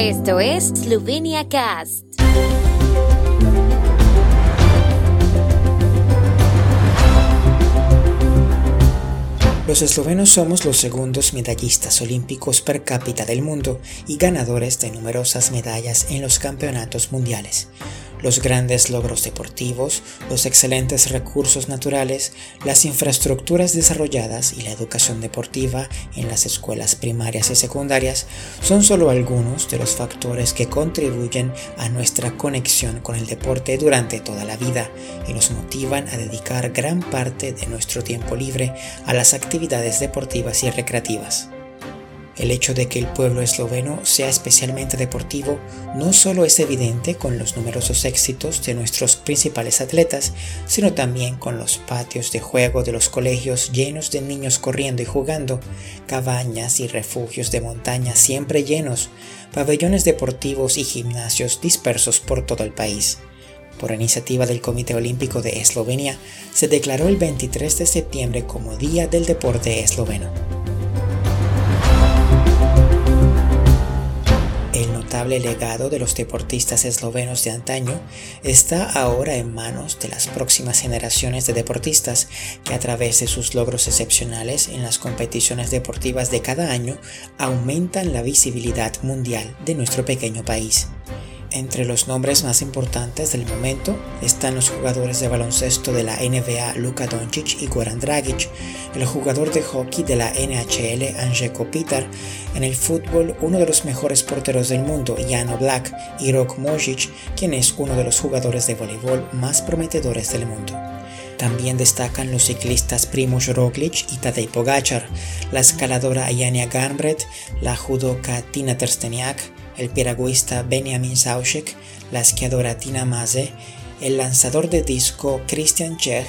Esto es Slovenia Cast. Los eslovenos somos los segundos medallistas olímpicos per cápita del mundo y ganadores de numerosas medallas en los campeonatos mundiales los grandes logros deportivos, los excelentes recursos naturales, las infraestructuras desarrolladas y la educación deportiva en las escuelas primarias y secundarias son solo algunos de los factores que contribuyen a nuestra conexión con el deporte durante toda la vida y nos motivan a dedicar gran parte de nuestro tiempo libre a las actividades deportivas y recreativas. El hecho de que el pueblo esloveno sea especialmente deportivo no solo es evidente con los numerosos éxitos de nuestros principales atletas, sino también con los patios de juego de los colegios llenos de niños corriendo y jugando, cabañas y refugios de montaña siempre llenos, pabellones deportivos y gimnasios dispersos por todo el país. Por iniciativa del Comité Olímpico de Eslovenia, se declaró el 23 de septiembre como Día del Deporte Esloveno. El legado de los deportistas eslovenos de antaño está ahora en manos de las próximas generaciones de deportistas que a través de sus logros excepcionales en las competiciones deportivas de cada año aumentan la visibilidad mundial de nuestro pequeño país. Entre los nombres más importantes del momento están los jugadores de baloncesto de la NBA Luka Doncic y Goran Dragic, el jugador de hockey de la NHL Anje Kopitar, en el fútbol uno de los mejores porteros del mundo Jan Black y Rok Mojic, quien es uno de los jugadores de voleibol más prometedores del mundo. También destacan los ciclistas Primoz Roglic y Tadej Pogacar, la escaladora Ayania Garnbret, la judoka Tina Tersteniak, el piragüista Benjamin Sauschek, la esquiadora Tina Maze, el lanzador de disco Christian Czech,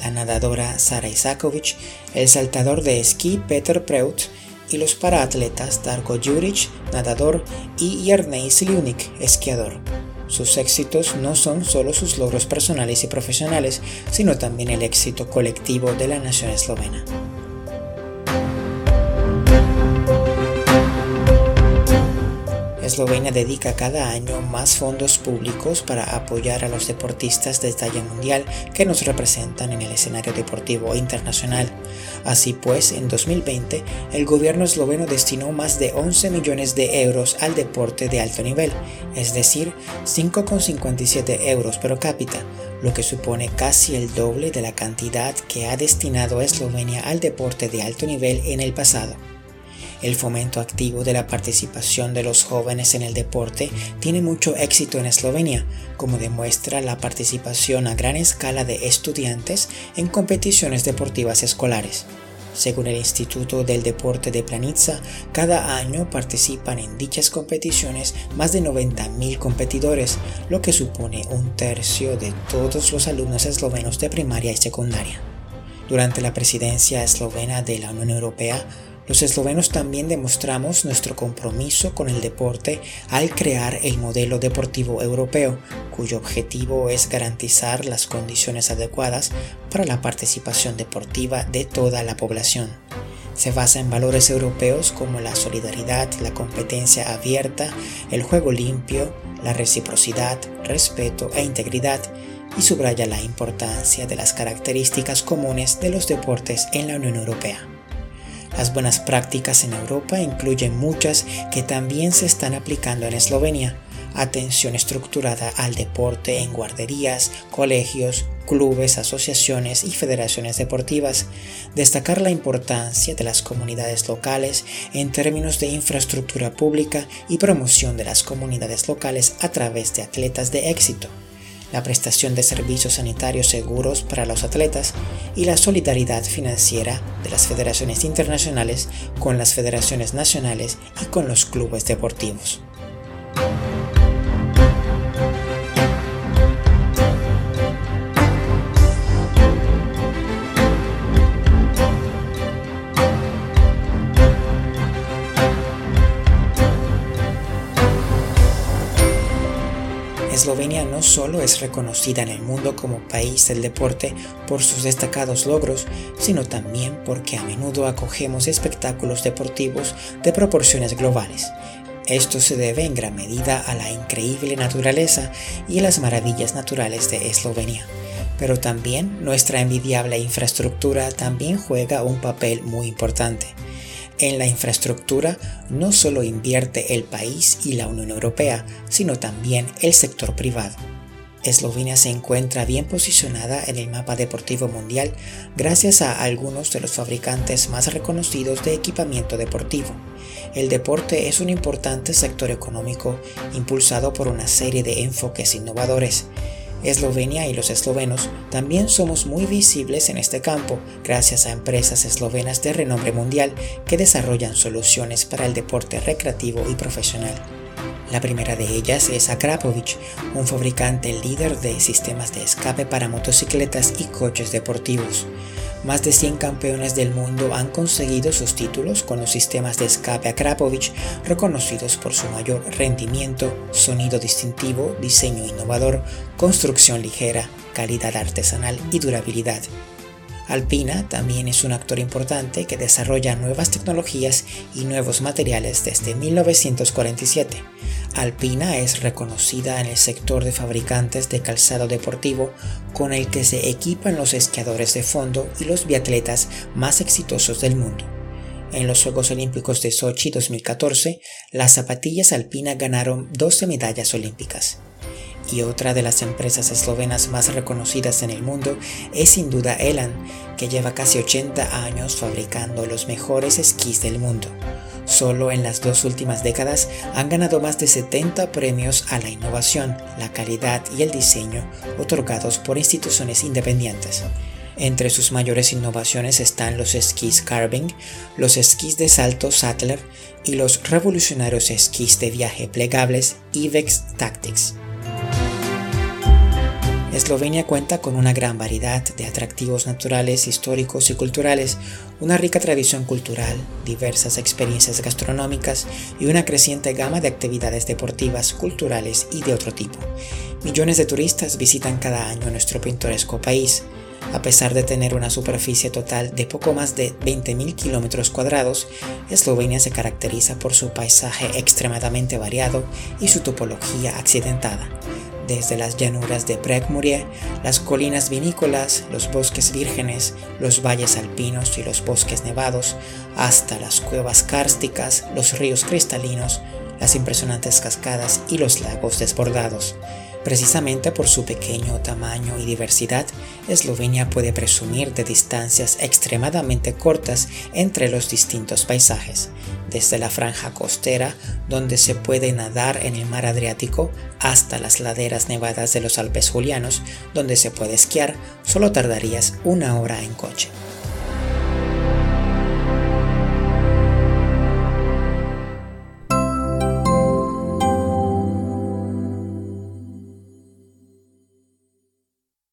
la nadadora Sara Isakovic, el saltador de esquí Peter Preut y los paraatletas Darko Juric, nadador, y Jernei Sliunik, esquiador. Sus éxitos no son solo sus logros personales y profesionales, sino también el éxito colectivo de la nación eslovena. Eslovenia dedica cada año más fondos públicos para apoyar a los deportistas de talla mundial que nos representan en el escenario deportivo internacional. Así pues, en 2020, el gobierno esloveno destinó más de 11 millones de euros al deporte de alto nivel, es decir, 5,57 euros per cápita, lo que supone casi el doble de la cantidad que ha destinado Eslovenia al deporte de alto nivel en el pasado. El fomento activo de la participación de los jóvenes en el deporte tiene mucho éxito en Eslovenia, como demuestra la participación a gran escala de estudiantes en competiciones deportivas escolares. Según el Instituto del Deporte de Planitza, cada año participan en dichas competiciones más de 90.000 competidores, lo que supone un tercio de todos los alumnos eslovenos de primaria y secundaria. Durante la presidencia eslovena de la Unión Europea, los eslovenos también demostramos nuestro compromiso con el deporte al crear el modelo deportivo europeo, cuyo objetivo es garantizar las condiciones adecuadas para la participación deportiva de toda la población. Se basa en valores europeos como la solidaridad, la competencia abierta, el juego limpio, la reciprocidad, respeto e integridad, y subraya la importancia de las características comunes de los deportes en la Unión Europea. Las buenas prácticas en Europa incluyen muchas que también se están aplicando en Eslovenia. Atención estructurada al deporte en guarderías, colegios, clubes, asociaciones y federaciones deportivas. Destacar la importancia de las comunidades locales en términos de infraestructura pública y promoción de las comunidades locales a través de atletas de éxito la prestación de servicios sanitarios seguros para los atletas y la solidaridad financiera de las federaciones internacionales con las federaciones nacionales y con los clubes deportivos. Eslovenia no solo es reconocida en el mundo como país del deporte por sus destacados logros, sino también porque a menudo acogemos espectáculos deportivos de proporciones globales. Esto se debe en gran medida a la increíble naturaleza y las maravillas naturales de Eslovenia. Pero también nuestra envidiable infraestructura también juega un papel muy importante. En la infraestructura no solo invierte el país y la Unión Europea, sino también el sector privado. Eslovenia se encuentra bien posicionada en el mapa deportivo mundial gracias a algunos de los fabricantes más reconocidos de equipamiento deportivo. El deporte es un importante sector económico impulsado por una serie de enfoques innovadores. Eslovenia y los eslovenos también somos muy visibles en este campo gracias a empresas eslovenas de renombre mundial que desarrollan soluciones para el deporte recreativo y profesional. La primera de ellas es Akrapovic, un fabricante líder de sistemas de escape para motocicletas y coches deportivos. Más de 100 campeones del mundo han conseguido sus títulos con los sistemas de escape Akrapovic, reconocidos por su mayor rendimiento, sonido distintivo, diseño innovador, construcción ligera, calidad artesanal y durabilidad. Alpina también es un actor importante que desarrolla nuevas tecnologías y nuevos materiales desde 1947. Alpina es reconocida en el sector de fabricantes de calzado deportivo con el que se equipan los esquiadores de fondo y los biatletas más exitosos del mundo. En los Juegos Olímpicos de Sochi 2014, las zapatillas Alpina ganaron 12 medallas olímpicas y otra de las empresas eslovenas más reconocidas en el mundo es sin duda Elan, que lleva casi 80 años fabricando los mejores esquís del mundo. Solo en las dos últimas décadas han ganado más de 70 premios a la innovación, la calidad y el diseño otorgados por instituciones independientes. Entre sus mayores innovaciones están los esquís Carving, los esquís de salto Sattler y los revolucionarios esquís de viaje plegables Ivex Tactics. Eslovenia cuenta con una gran variedad de atractivos naturales, históricos y culturales, una rica tradición cultural, diversas experiencias gastronómicas y una creciente gama de actividades deportivas, culturales y de otro tipo. Millones de turistas visitan cada año nuestro pintoresco país. A pesar de tener una superficie total de poco más de 20.000 kilómetros cuadrados, Eslovenia se caracteriza por su paisaje extremadamente variado y su topología accidentada desde las llanuras de Prekmurie, las colinas vinícolas, los bosques vírgenes, los valles alpinos y los bosques nevados, hasta las cuevas kársticas, los ríos cristalinos, las impresionantes cascadas y los lagos desbordados. Precisamente por su pequeño tamaño y diversidad, Eslovenia puede presumir de distancias extremadamente cortas entre los distintos paisajes, desde la franja costera, donde se puede nadar en el mar Adriático, hasta las laderas nevadas de los Alpes Julianos, donde se puede esquiar, solo tardarías una hora en coche.